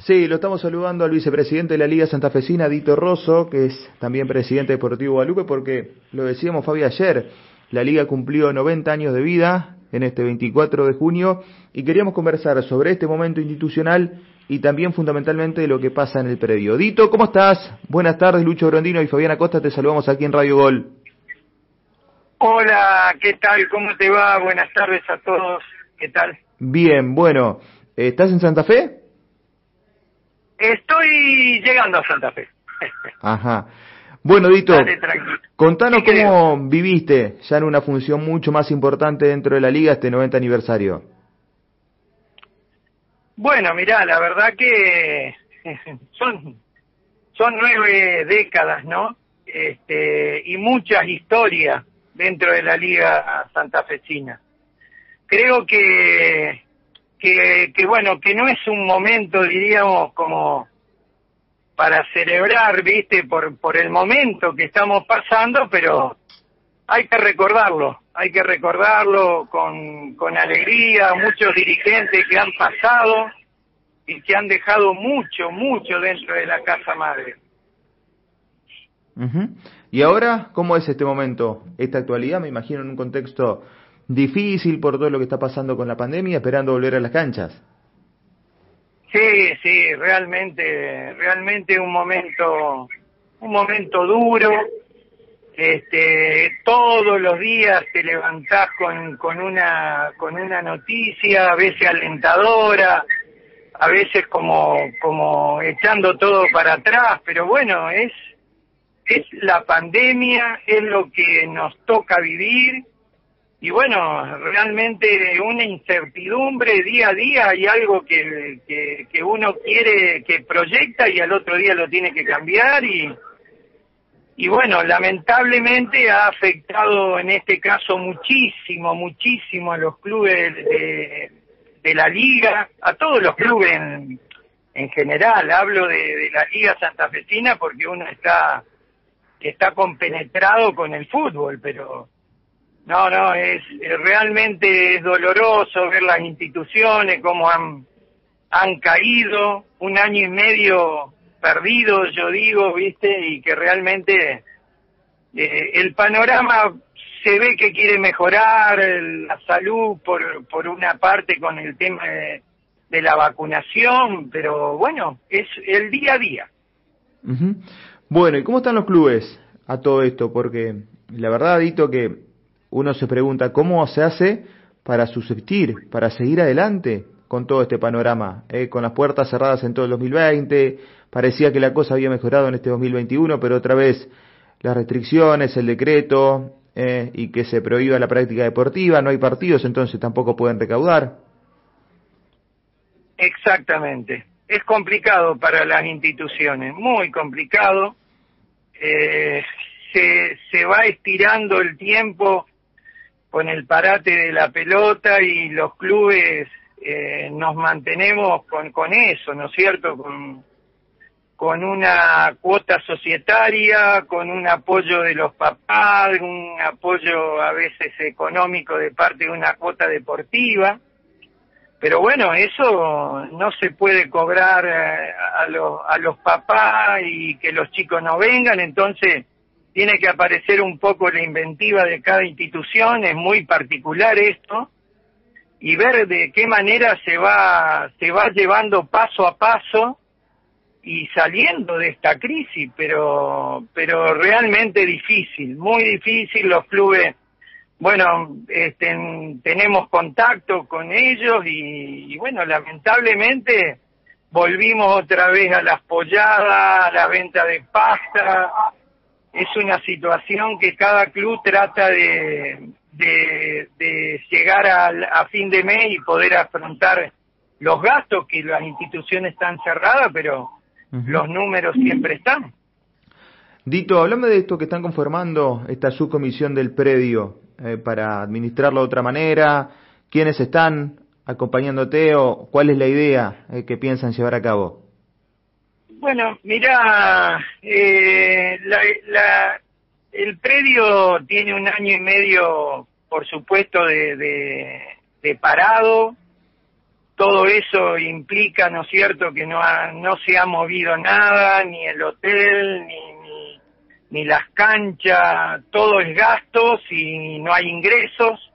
Sí, lo estamos saludando al vicepresidente de la Liga Santafesina, Dito Rosso, que es también presidente deportivo Guadalupe, porque lo decíamos, Fabi, ayer, la Liga cumplió 90 años de vida en este 24 de junio y queríamos conversar sobre este momento institucional y también fundamentalmente de lo que pasa en el predio. Dito, ¿cómo estás? Buenas tardes, Lucho Grondino y Fabiana Costa, te saludamos aquí en Radio Gol. Hola, ¿qué tal? ¿Cómo te va? Buenas tardes a todos. ¿Qué tal? Bien, bueno, ¿estás en Santa Fe? Estoy llegando a Santa Fe. Ajá. Bueno, Dito, contanos cómo viviste ya en una función mucho más importante dentro de la liga este 90 aniversario. Bueno, mirá, la verdad que son, son nueve décadas, ¿no? Este, y muchas historias dentro de la liga santafesina. Creo que que, bueno, que no es un momento, diríamos, como para celebrar, viste, por, por el momento que estamos pasando, pero hay que recordarlo, hay que recordarlo con, con alegría, muchos dirigentes que han pasado y que han dejado mucho, mucho dentro de la casa madre. ¿Y ahora cómo es este momento, esta actualidad? Me imagino en un contexto difícil por todo lo que está pasando con la pandemia, esperando volver a las canchas. Sí, sí, realmente, realmente un momento, un momento duro. Este, todos los días te levantás con, con una, con una noticia, a veces alentadora, a veces como, como echando todo para atrás, pero bueno, es, es la pandemia, es lo que nos toca vivir y bueno, realmente una incertidumbre día a día hay algo que, que, uno quiere, que proyecta y al otro día lo tiene que cambiar y, y bueno, lamentablemente ha afectado en este caso muchísimo, muchísimo a los clubes de, de la liga, a todos los clubes en, en general, hablo de, de la liga santafesina porque uno está, está compenetrado con el fútbol, pero no, no, es realmente es doloroso ver las instituciones cómo han han caído, un año y medio perdido, yo digo, viste, y que realmente eh, el panorama se ve que quiere mejorar la salud por, por una parte con el tema de, la vacunación, pero bueno, es el día a día. Bueno, ¿y cómo están los clubes a todo esto? Porque la verdad, Dito, que uno se pregunta cómo se hace para subsistir, para seguir adelante con todo este panorama, eh, con las puertas cerradas en todo el 2020, parecía que la cosa había mejorado en este 2021, pero otra vez las restricciones, el decreto eh, y que se prohíba la práctica deportiva, no hay partidos, entonces tampoco pueden recaudar. Exactamente, es complicado para las instituciones, muy complicado. Eh, se, se va estirando el tiempo con el parate de la pelota y los clubes eh, nos mantenemos con, con eso, ¿no es cierto? Con, con una cuota societaria, con un apoyo de los papás, un apoyo a veces económico de parte de una cuota deportiva. Pero bueno, eso no se puede cobrar eh, a, a los papás y que los chicos no vengan, entonces tiene que aparecer un poco la inventiva de cada institución, es muy particular esto, y ver de qué manera se va, se va llevando paso a paso y saliendo de esta crisis, pero, pero realmente difícil, muy difícil, los clubes, bueno, este, tenemos contacto con ellos y, y bueno, lamentablemente volvimos otra vez a las polladas, a la venta de pasta, es una situación que cada club trata de, de, llegar a fin de mes y poder afrontar los gastos que las instituciones están cerradas, pero los números siempre están. Dito, hablame de esto que están conformando esta subcomisión del predio eh, para administrarlo de otra manera, quiénes están acompañándote o cuál es la idea eh, que piensan llevar a cabo. Bueno, mira, eh, la, el predio tiene un año y medio, por supuesto, de, de, parado. todo eso implica, ¿no es cierto?, que no, no se ha movido nada, ni el hotel, ni, ni, ni las canchas, todo es gastos y no hay ingresos.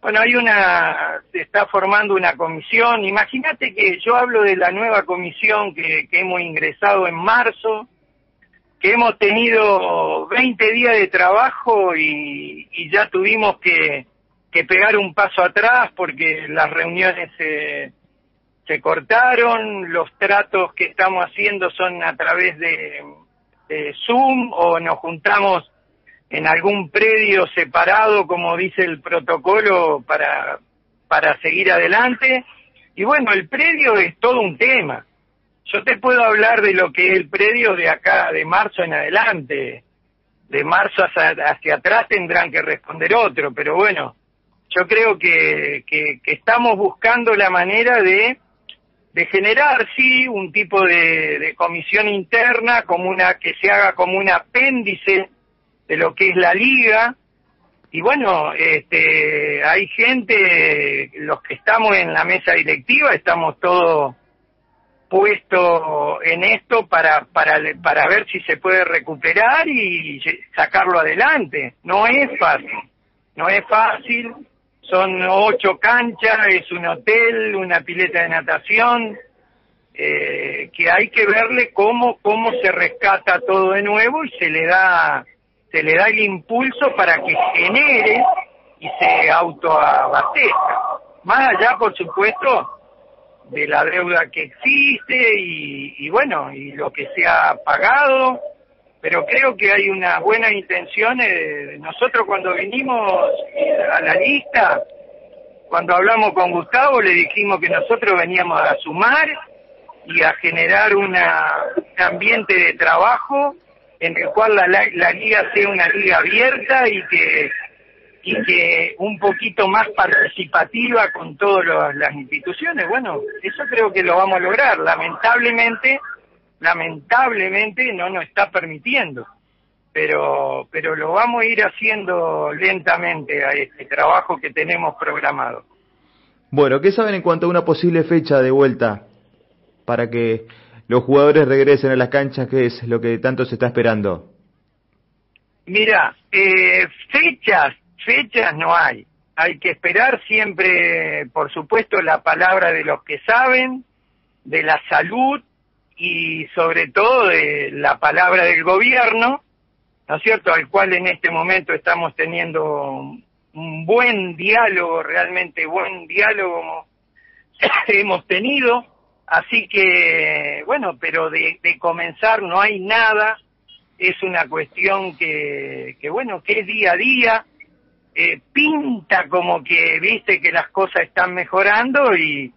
Bueno, hay una, se está formando una comisión. Imagínate que yo hablo de la nueva comisión que, que hemos ingresado en marzo, que hemos tenido 20 días de trabajo y, ya tuvimos que, que pegar un paso atrás porque las reuniones se, se cortaron, los tratos que estamos haciendo son a través de Zoom o nos juntamos en algún predio separado, como dice el protocolo, para, para seguir adelante. Y bueno, el predio es todo un tema. Yo te puedo hablar de lo que es el predio de acá, de marzo en adelante. De marzo hacia, hacia atrás tendrán que responder otro, pero bueno, yo creo que, que, que estamos buscando la manera de, de generar, sí, un tipo de, de comisión interna, como una, que se haga como un apéndice de lo que es la liga. Y bueno, este, hay gente, los que estamos en la mesa directiva, estamos todos puestos en esto para, para, para ver si se puede recuperar y sacarlo adelante. No es fácil, no es fácil. Son ocho canchas, es un hotel, una pileta de natación, eh, que hay que verle cómo, cómo se rescata todo de nuevo y se le da se le da el impulso para que genere y se autoabastezca. Más allá, por supuesto, de la deuda que existe y, y, bueno, y lo que se ha pagado, pero creo que hay una buena intención. Eh, nosotros cuando vinimos a la lista, cuando hablamos con Gustavo, le dijimos que nosotros veníamos a sumar y a generar una, un ambiente de trabajo en el cual la, liga sea una liga abierta y que y que un poquito más participativa con todas las instituciones. Bueno, eso creo que lo vamos a lograr. Lamentablemente, lamentablemente no nos está permitiendo, pero pero lo vamos a ir haciendo lentamente a este trabajo que tenemos programado. Bueno, ¿qué saben en cuanto a una posible fecha de vuelta para que los jugadores regresen a las canchas, que es lo que tanto se está esperando? Mira, eh, fechas, fechas no hay. Hay que esperar siempre, por supuesto, la palabra de los que saben, de la salud y sobre todo de la palabra del gobierno, ¿no es cierto?, al cual en este momento estamos teniendo un buen diálogo, realmente buen diálogo hemos tenido Así que, bueno, pero de, de, comenzar no hay nada, es una cuestión que, que bueno, que es día a día, eh, pinta como que, viste, que las cosas están mejorando y,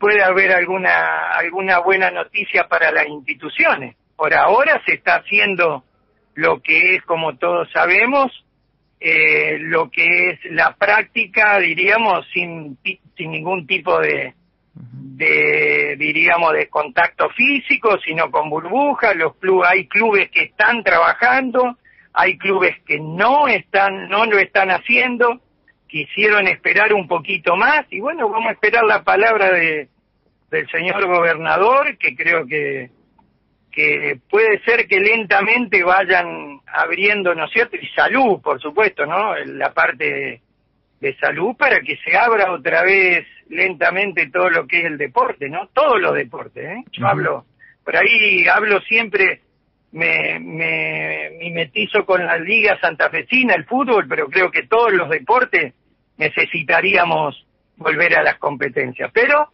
puede haber alguna, alguna buena noticia para las instituciones. Por ahora se está haciendo lo que es, como todos sabemos, eh, lo que es la práctica, diríamos, sin, sin ningún tipo de, de, diríamos, de contacto físico, sino con burbujas. Los hay clubes que están trabajando, hay clubes que no están, no lo están haciendo, quisieron esperar un poquito más y bueno, vamos a esperar la palabra de, del señor gobernador, que creo que, que puede ser que lentamente vayan abriendo, ¿no es cierto? Y salud, por supuesto, ¿no? La parte de salud para que se abra otra vez lentamente todo lo que es el deporte, ¿no? Todos los deportes, ¿eh? Yo hablo, por ahí hablo siempre, me, me mimetizo con la liga santafesina, el fútbol, pero creo que todos los deportes necesitaríamos volver a las competencias. Pero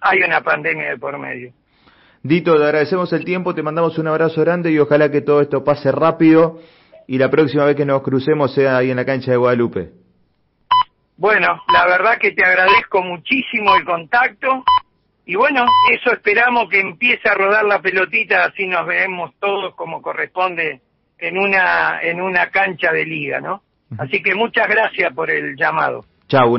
hay una pandemia de por medio. Dito, te agradecemos el tiempo, te mandamos un abrazo grande y ojalá que todo esto pase rápido y la próxima vez que nos crucemos sea ahí en la cancha de Guadalupe. Bueno, la verdad que te agradezco muchísimo el contacto y bueno, eso esperamos que empiece a rodar la pelotita, así nos vemos todos como corresponde en una en una cancha de liga, ¿no? Así que muchas gracias por el llamado. Chao.